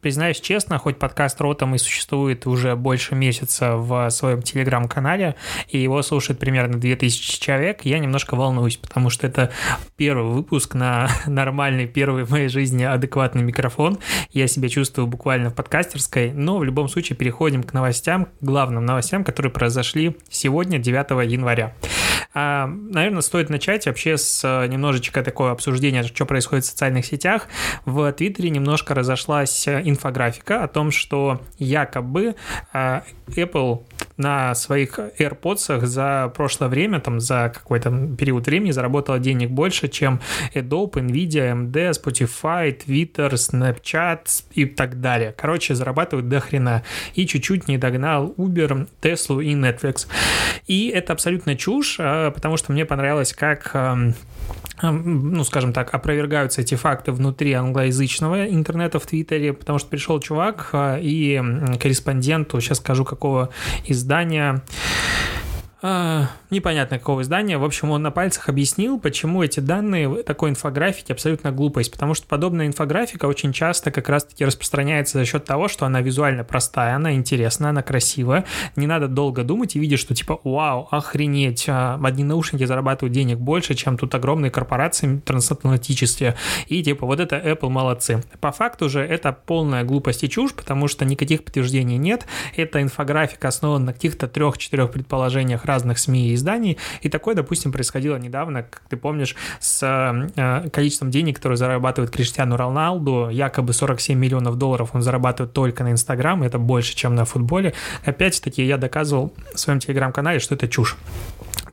Признаюсь честно, хоть подкаст Ротом и существует уже больше месяца в своем телеграм-канале, и его слушает примерно 2000 человек, я немножко волнуюсь, потому что это первый выпуск на нормальный, первый в моей жизни адекватный микрофон. Я себя чувствую буквально в подкастерской, но в любом случае переходим к новостям, к главным новостям, которые произошли сегодня, 9 января. А, наверное, стоит начать вообще с э, немножечко такого обсуждения, что происходит в социальных сетях. В Твиттере немножко разошлась э, инфографика о том, что якобы э, Apple на своих AirPods за прошлое время, там за какой-то период времени заработала денег больше, чем Adobe, Nvidia, AMD, Spotify, Twitter, Snapchat и так далее. Короче, зарабатывают до хрена. И чуть-чуть не догнал Uber, Tesla и Netflix. И это абсолютно чушь, а, потому что мне понравилось, как ну, скажем так, опровергаются эти факты внутри англоязычного интернета в Твиттере, потому что пришел чувак а, и корреспонденту, сейчас скажу, какого издания, а, непонятно какого издания. В общем, он на пальцах объяснил, почему эти данные такой инфографики абсолютно глупость. Потому что подобная инфографика очень часто как раз-таки распространяется за счет того, что она визуально простая, она интересная, она красивая. Не надо долго думать и видеть, что типа, вау, охренеть, а, одни наушники зарабатывают денег больше, чем тут огромные корпорации трансатлантические. И типа, вот это Apple молодцы. По факту же это полная глупость и чушь, потому что никаких подтверждений нет. Эта инфографика основана на каких-то трех-четырех предположениях разных СМИ и изданий. И такое, допустим, происходило недавно, как ты помнишь, с э, количеством денег, которые зарабатывает Криштиану Роналду. Якобы 47 миллионов долларов он зарабатывает только на Инстаграм. Это больше, чем на футболе. Опять-таки, я доказывал в своем телеграм-канале, что это чушь.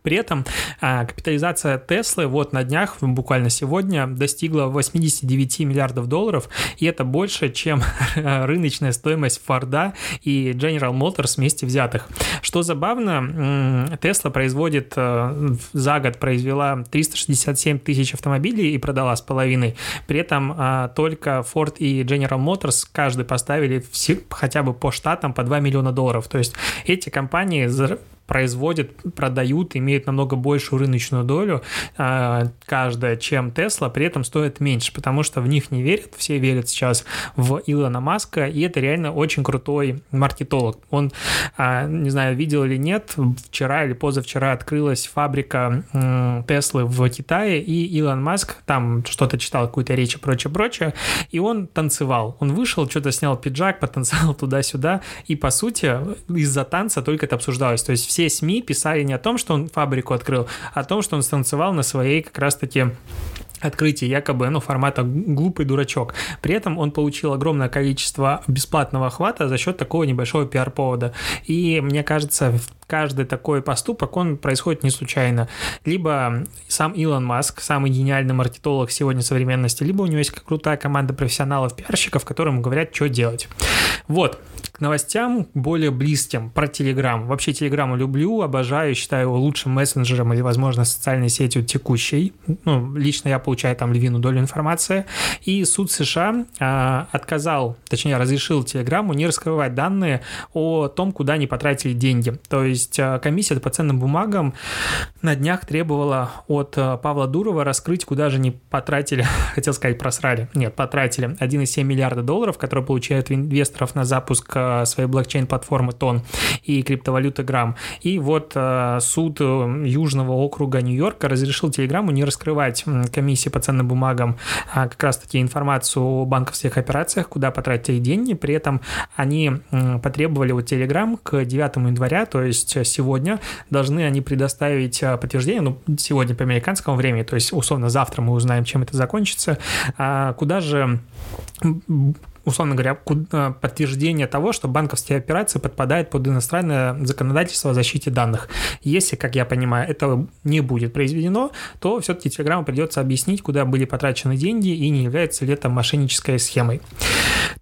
При этом а, капитализация Теслы вот на днях, буквально сегодня, достигла 89 миллиардов долларов, и это больше, чем рыночная стоимость Форда и General Motors вместе взятых. Что забавно, Тесла производит, э, за год произвела 367 тысяч автомобилей и продала с половиной. При этом а, только Ford и General Motors каждый поставили хотя бы по штатам по 2 миллиона долларов. То есть эти компании производят, продают, имеют намного большую рыночную долю э, каждая, чем Tesla, при этом стоит меньше, потому что в них не верят, все верят сейчас в Илона Маска, и это реально очень крутой маркетолог. Он, э, не знаю, видел или нет, вчера или позавчера открылась фабрика э, Теслы в Китае, и Илон Маск там что-то читал, какую-то речь и прочее, прочее, и он танцевал. Он вышел, что-то снял пиджак, потанцевал туда-сюда, и по сути из-за танца только это обсуждалось. То есть все СМИ писали не о том, что он фабрику открыл, а о том, что он станцевал на своей как раз-таки открытие якобы, ну, формата глупый дурачок. При этом он получил огромное количество бесплатного охвата за счет такого небольшого пиар-повода. И мне кажется, каждый такой поступок, он происходит не случайно. Либо сам Илон Маск, самый гениальный маркетолог сегодня современности, либо у него есть крутая команда профессионалов-пиарщиков, которым говорят, что делать. Вот, к новостям более близким про Телеграм. Вообще Телеграм люблю, обожаю, считаю его лучшим мессенджером или, возможно, социальной сетью текущей. Ну, лично я получаю там львиную долю информации. И суд США а, отказал, точнее, разрешил Телеграму не раскрывать данные о том, куда они потратили деньги. То есть а, комиссия по ценным бумагам на днях требовала от а, Павла Дурова раскрыть, куда же они потратили, хотел сказать, просрали. Нет, потратили 1,7 миллиарда долларов, которые получают инвесторов на запуск а, своей блокчейн-платформы Тон и криптовалюты Грамм. И вот суд э, Южного округа Нью-Йорка разрешил Телеграму не раскрывать комиссии по ценным бумагам как раз-таки информацию о банковских операциях, куда потратили деньги. При этом они потребовали у Телеграм к 9 января, то есть сегодня, должны они предоставить э, подтверждение, ну, сегодня по американскому времени, то есть условно завтра мы узнаем, чем это закончится, а куда же условно говоря, э, подтверждение того, что банковские операции подпадают под иностранное законодательство о защите данных. Если, как я понимаю, это не будет произведено, то все-таки Телеграму придется объяснить, куда были потрачены деньги и не является ли это мошеннической схемой.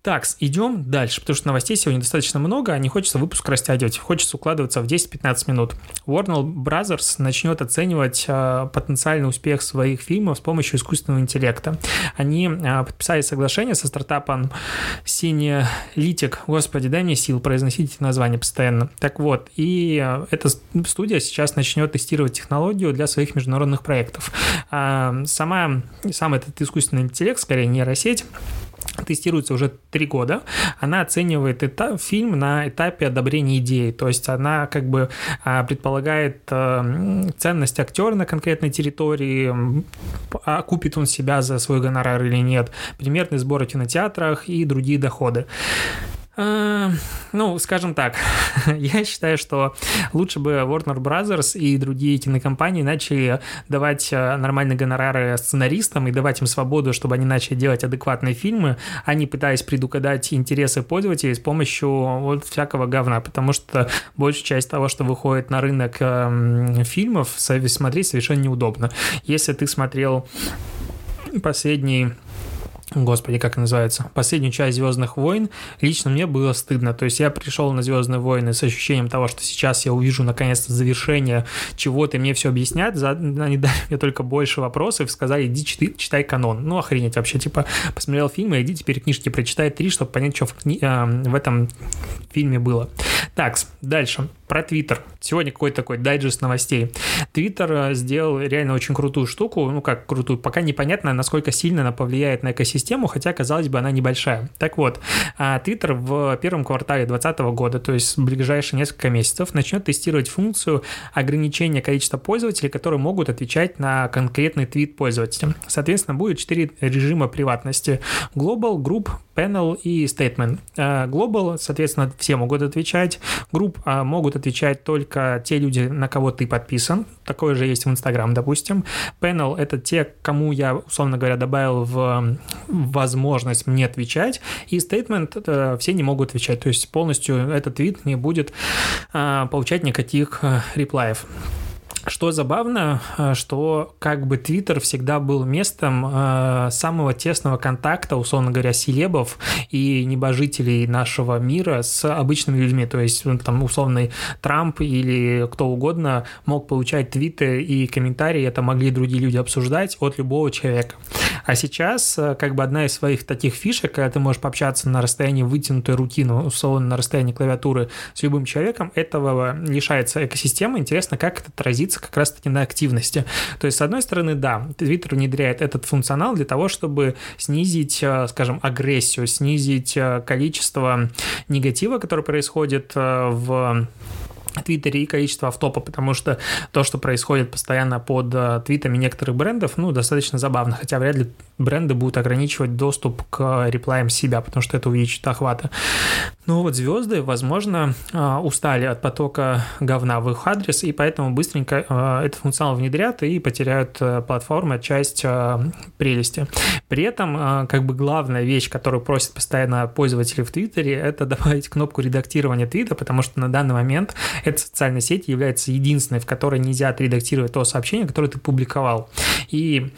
Так, идем дальше, потому что новостей сегодня достаточно много, а не хочется выпуск растягивать, хочется укладываться в 10-15 минут. Warner Brothers начнет оценивать э, потенциальный успех своих фильмов с помощью искусственного интеллекта. Они э, подписали соглашение со стартапом Cinelytic, господи, дай мне сил произносить эти названия постоянно. Так вот, и э, эта студия сейчас начнет тестировать технологию для своих международных проектов. Э, сама, сам этот искусственный интеллект, скорее нейросеть, тестируется уже три года, она оценивает этап, фильм на этапе одобрения идеи, то есть она как бы а, предполагает а, ценность актера на конкретной территории, а купит он себя за свой гонорар или нет, примерный сбор в кинотеатрах и другие доходы. А, ну, скажем так, я считаю, что лучше бы Warner Brothers и другие кинокомпании начали давать а, нормальные гонорары сценаристам и давать им свободу, чтобы они начали делать адекватные фильмы, а не пытаясь предугадать интересы пользователей с помощью вот всякого говна, потому что большая часть того, что выходит на рынок фильмов, смотреть совершенно неудобно. Если ты смотрел последний господи, как называется, последнюю часть Звездных войн, лично мне было стыдно. То есть я пришел на Звездные войны с ощущением того, что сейчас я увижу наконец-то завершение чего-то, и мне все объяснят. За... Они дали мне только больше вопросов, сказали, иди читай, читай канон. Ну, охренеть вообще, типа, посмотрел фильм, иди теперь книжки прочитай три, чтобы понять, что в, кни... э, в этом фильме было. Так, дальше про Твиттер. Сегодня какой-то такой дайджест новостей. Твиттер э, сделал реально очень крутую штуку, ну как крутую, пока непонятно, насколько сильно она повлияет на экосистему, хотя, казалось бы, она небольшая. Так вот, а, Твиттер в первом квартале 2020 года, то есть в ближайшие несколько месяцев, начнет тестировать функцию ограничения количества пользователей, которые могут отвечать на конкретный твит пользователя. Соответственно, будет четыре режима приватности. Global, Group, Panel и Statement. А, Global, соответственно, все могут отвечать. Group а, могут отвечать только те люди, на кого ты подписан. Такое же есть в Инстаграм, допустим. Panel — это те, кому я, условно говоря, добавил в возможность мне отвечать. И Statement — все не могут отвечать. То есть полностью этот твит не будет а, получать никаких реплаев. Что забавно, э, что как бы Твиттер всегда был местом э, самого тесного контакта, условно говоря, селебов и небожителей нашего мира с обычными людьми. То есть ну, там условный Трамп или кто угодно мог получать твиты и комментарии, это могли другие люди обсуждать от любого человека. А сейчас э, как бы одна из своих таких фишек, когда ты можешь пообщаться на расстоянии вытянутой руки, ну, условно на расстоянии клавиатуры с любым человеком, этого лишается экосистема. Интересно, как это отразится отразится как раз-таки на активности. То есть, с одной стороны, да, Twitter внедряет этот функционал для того, чтобы снизить, э, скажем, агрессию, снизить э, количество негатива, который происходит э, в Твиттере и количество автопа, потому что то, что происходит постоянно под твитами некоторых брендов, ну, достаточно забавно, хотя вряд ли бренды будут ограничивать доступ к реплаям себя, потому что это увеличит охвата. Ну вот звезды, возможно, а, устали от потока говна в их адрес, и поэтому быстренько а, этот функционал внедрят и потеряют э, платформы часть а, прелести. При этом, как бы главная вещь, которую просят постоянно пользователи в Твиттере, это добавить кнопку редактирования твита, потому что на данный момент эта социальная сеть является единственной, в которой нельзя отредактировать то сообщение, которое ты публиковал. И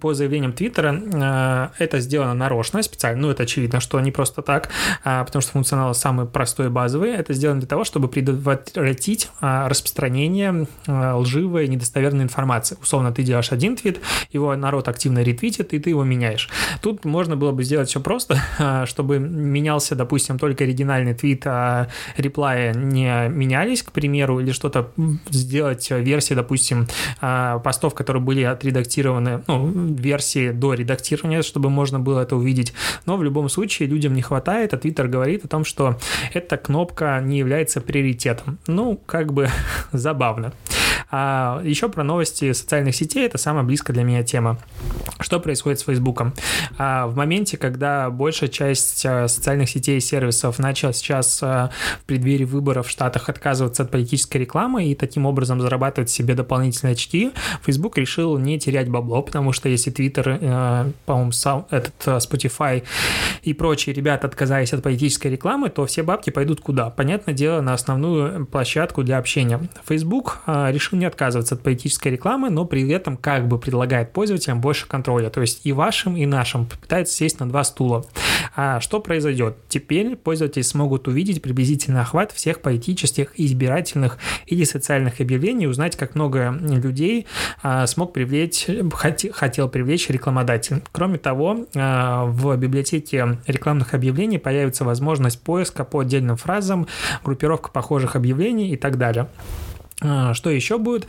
по заявлениям Твиттера э, это сделано нарочно, специально, ну это очевидно, что не просто так, а, потому что функционал самый простой и базовый, это сделано для того, чтобы предотвратить а, распространение а, лживой, недостоверной информации. Условно, ты делаешь один твит, его народ активно ретвитит, и ты его меняешь. Тут можно было бы сделать все просто, чтобы менялся, допустим, только оригинальный твит, а реплаи не менялись, к примеру, или что-то сделать версии, допустим, постов, которые были отредактированы, ну, версии до редактирования, чтобы можно было это увидеть. Но в любом случае людям не хватает, а Twitter говорит о том, что эта кнопка не является приоритетом. Ну, как бы забавно. А еще про новости социальных сетей, это самая близкая для меня тема. Что происходит с Фейсбуком? А в моменте, когда большая часть а, социальных сетей и сервисов начала сейчас а, в преддверии выборов в Штатах отказываться от политической рекламы и таким образом зарабатывать себе дополнительные очки, Facebook решил не терять бабло, потому что если Twitter, а, по-моему, этот Spotify и прочие ребята отказались от политической рекламы, то все бабки пойдут куда? Понятное дело, на основную площадку для общения. Facebook решил не отказываться от политической рекламы, но при этом как бы предлагает пользователям больше контроля, то есть и вашим, и нашим, пытается сесть на два стула. А что произойдет? Теперь пользователи смогут увидеть приблизительный охват всех политических, избирательных или социальных объявлений, узнать, как много людей а, смог привлечь, хотел привлечь рекламодатель. Кроме того, а, в библиотеке рекламных объявлений появится возможность поиска по отдельным фразам, группировка похожих объявлений и так далее. А, что еще будет?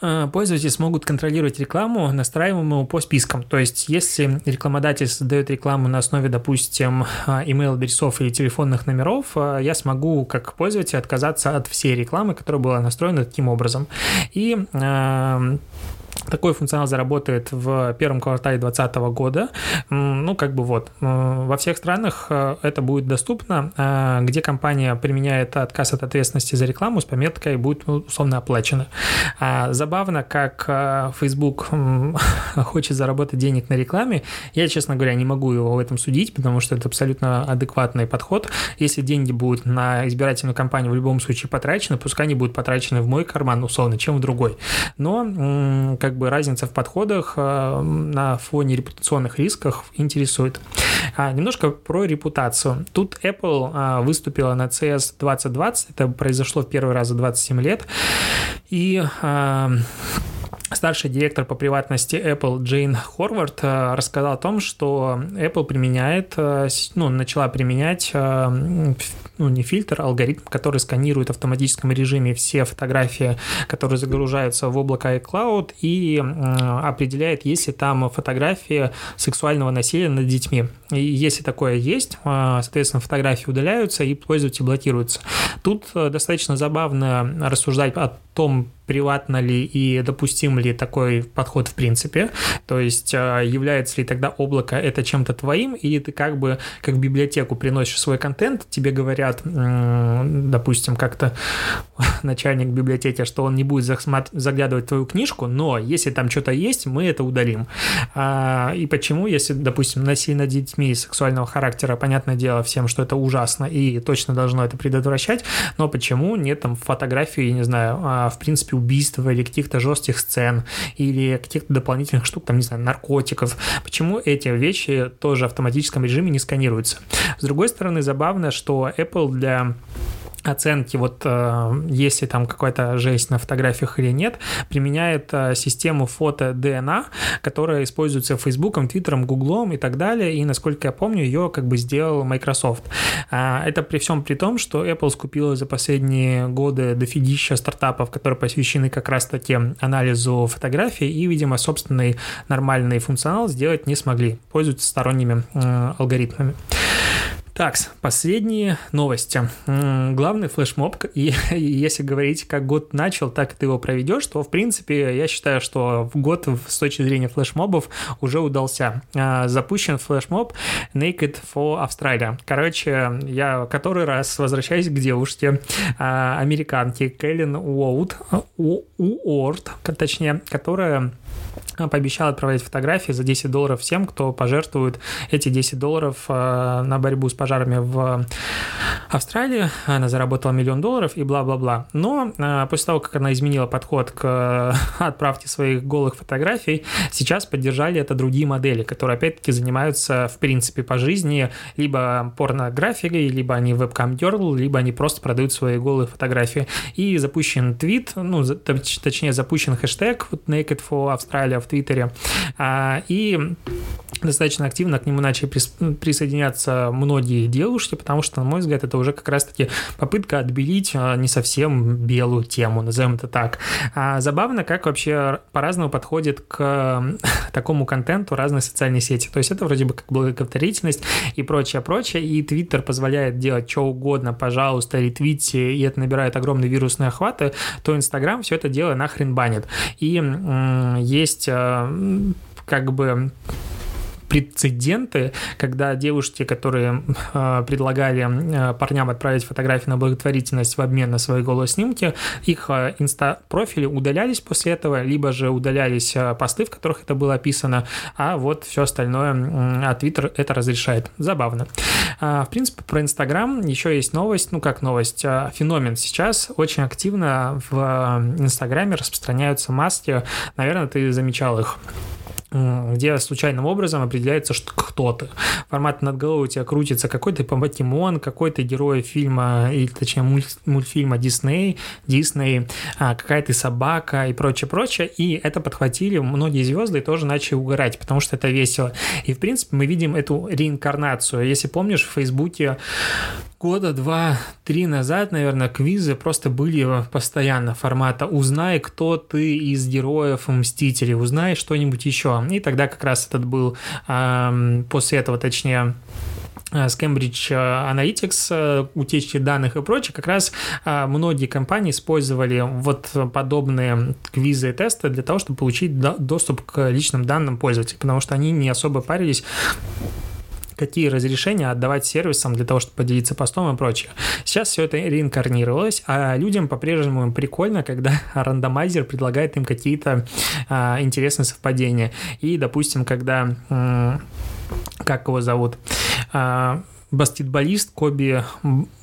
А, пользователи смогут контролировать рекламу, настраиваемую по спискам. То есть, если рекламодатель создает рекламу на основе, допустим, а, email-адресов или телефонных номеров, я смогу, как пользователь, отказаться от всей рекламы, которая была настроена таким образом. И такой функционал заработает в первом квартале 2020 года. Ну, как бы вот. Во всех странах э, это будет доступно, э, где компания применяет отказ от ответственности за рекламу с пометкой будет условно оплачено. А забавно, как э, Facebook хочет заработать денег на рекламе. Я, честно говоря, не могу его в этом судить, потому что это абсолютно адекватный подход. Если деньги будут на избирательную кампанию в любом случае потрачены, пускай они будут потрачены в мой карман, условно, чем в другой. Но как бы разница в подходах э, на фоне репутационных рисков интересует. А, немножко про репутацию. Тут Apple а, выступила на CES 2020, это произошло в первый раз за 27 лет, и а, Старший директор по приватности Apple Джейн Хорвард э, рассказал о том, что Apple применяет, э, ну, начала применять э, ну, не фильтр, а алгоритм, который сканирует в автоматическом режиме все фотографии, которые загружаются в облако iCloud и определяет, есть ли там фотографии сексуального насилия над детьми. И если такое есть, соответственно, фотографии удаляются и пользователь блокируется. Тут достаточно забавно рассуждать о том, приватно ли и допустим ли такой подход в принципе, то есть а, является ли тогда облако это чем-то твоим, или ты как бы как библиотеку приносишь свой контент, тебе говорят, допустим, как-то начальник библиотеки, что он не будет заглядывать твою книжку, но если там что-то есть, мы это удалим. А, и почему, если, допустим, насилие над детьми сексуального характера, понятное дело всем, что это ужасно и точно должно это предотвращать, но почему нет там фотографии, не знаю, а, в принципе, убийства или каких-то жестких сцен, или каких-то дополнительных штук, там, не знаю, наркотиков. Почему эти вещи тоже в автоматическом режиме не сканируются? С другой стороны, забавно, что Apple для оценки, вот э, если там какая-то жесть на фотографиях или нет, применяет э, систему фото DNA, которая используется Фейсбуком, Твиттером, Гуглом и так далее, и, насколько я помню, ее как бы сделал Microsoft. А, это при всем при том, что Apple скупила за последние годы дофигища стартапов, которые посвящены как раз-таки анализу фотографий, и, видимо, собственный нормальный функционал сделать не смогли, пользуются сторонними э, алгоритмами. Так, последние новости. Главный флешмоб, и если говорить, как год начал, так ты его проведешь, то, в принципе, я считаю, что год с точки зрения флешмобов уже удался. А, запущен флешмоб Naked for Australia. Короче, я который раз возвращаюсь к девушке, а, американке Кэлен Уоут, Уорд, точнее, которая пообещал отправлять фотографии за 10 долларов всем, кто пожертвует эти 10 долларов э, на борьбу с пожарами в Австралии. Она заработала миллион долларов и бла-бла-бла. Но э, после того, как она изменила подход к э, отправке своих голых фотографий, сейчас поддержали это другие модели, которые опять-таки занимаются в принципе по жизни либо порнографией, либо они вебкам girl, либо они просто продают свои голые фотографии. И запущен твит, ну, точнее запущен хэштег вот Naked for Australia в Твиттере. А, и достаточно активно к нему начали присоединяться многие девушки, потому что, на мой взгляд, это уже как раз-таки попытка отбелить а, не совсем белую тему, назовем это так. А забавно, как вообще по-разному подходит к такому контенту разные социальные сети. То есть это вроде бы как благотворительность и прочее, прочее, и Твиттер позволяет делать что угодно, пожалуйста, ретвите, и это набирает огромные вирусные охваты, то Инстаграм все это дело нахрен банит. И есть э, как бы прецеденты, когда девушки, которые э, предлагали э, парням отправить фотографии на благотворительность в обмен на свои голые снимки, их э, инста-профили удалялись после этого, либо же удалялись э, посты, в которых это было описано, а вот все остальное, э, а Twitter это разрешает. Забавно. Э, в принципе, про Инстаграм еще есть новость, ну как новость, э, феномен. Сейчас очень активно в Инстаграме распространяются маски, наверное, ты замечал их где случайным образом определяется, что кто ты. Формат над головой у тебя крутится какой-то покемон, какой-то герой фильма, или точнее мульт, мультфильма Дисней, Дисней, какая то собака и прочее, прочее. И это подхватили многие звезды и тоже начали угорать, потому что это весело. И, в принципе, мы видим эту реинкарнацию. Если помнишь, в Фейсбуке года два-три назад, наверное, квизы просто были постоянно формата «Узнай, кто ты из героев Мстителей», «Узнай что-нибудь еще». И тогда как раз этот был, после этого, точнее, с Cambridge Analytics, утечки данных и прочее, как раз многие компании использовали вот подобные квизы и тесты для того, чтобы получить доступ к личным данным пользователей, потому что они не особо парились какие разрешения отдавать сервисам для того, чтобы поделиться постом и прочее. Сейчас все это реинкарнировалось, а людям по-прежнему прикольно, когда рандомайзер предлагает им какие-то а, интересные совпадения. И, допустим, когда... как его зовут? А, баскетболист Коби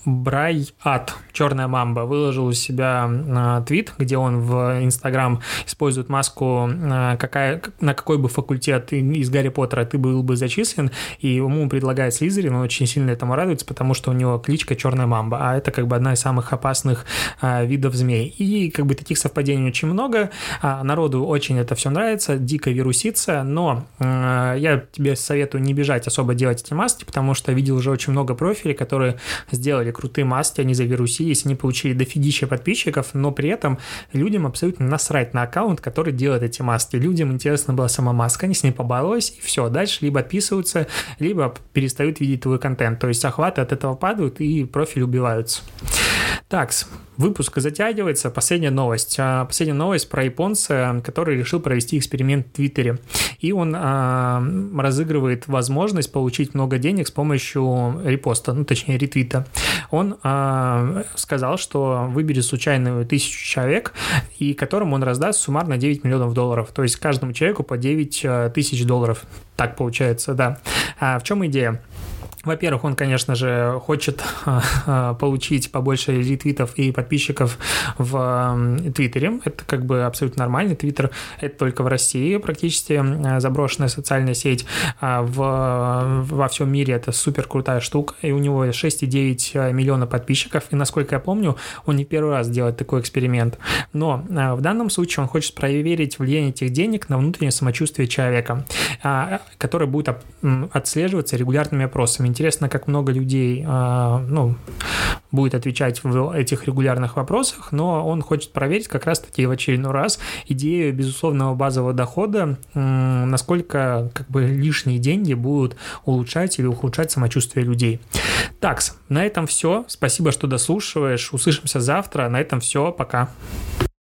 Брайат, черная мамба, выложил у себя э, твит, где он в Инстаграм использует маску, э, какая, на какой бы факультет из Гарри Поттера ты был бы зачислен, и ему предлагает Слизерин, он очень сильно этому радуется, потому что у него кличка черная мамба, а это как бы одна из самых опасных э, видов змей. И как бы таких совпадений очень много, народу очень это все нравится, дико вирусится, но я тебе советую не бежать особо делать эти маски, потому что видел уже очень много профилей, которые сделали крутые маски, они завирусились, они получили дофигища подписчиков, но при этом людям абсолютно насрать на аккаунт, который делает эти маски. Людям интересна была сама маска, они с ней побаловались, и все, дальше либо отписываются, либо перестают видеть твой контент. То есть охваты от этого падают, и профиль убиваются. Так, выпуск затягивается. Последняя новость. А, последняя новость про японца, который решил провести эксперимент в Твиттере. И он а, разыгрывает возможность получить много денег с помощью репоста, ну, точнее, ретвита. Он а, сказал, что выберет случайную тысячу человек, и которым он раздаст суммарно 9 миллионов долларов. То есть каждому человеку по 9 а, тысяч долларов. Так получается, да. А в чем идея? Во-первых, он, конечно же, хочет получить побольше ретвитов и подписчиков в Твиттере. Это как бы абсолютно нормально. Твиттер — это только в России практически заброшенная социальная сеть. А в, во всем мире это супер крутая штука. И у него 6,9 миллиона подписчиков. И, насколько я помню, он не первый раз делает такой эксперимент. Но в данном случае он хочет проверить влияние этих денег на внутреннее самочувствие человека, а, которое будет отслеживаться регулярными опросами Интересно, как много людей а, ну, будет отвечать в этих регулярных вопросах, но он хочет проверить как раз-таки в очередной раз идею безусловного базового дохода, насколько как бы лишние деньги будут улучшать или ухудшать самочувствие людей. Так, на этом все. Спасибо, что дослушиваешь. Услышимся завтра. На этом все. Пока.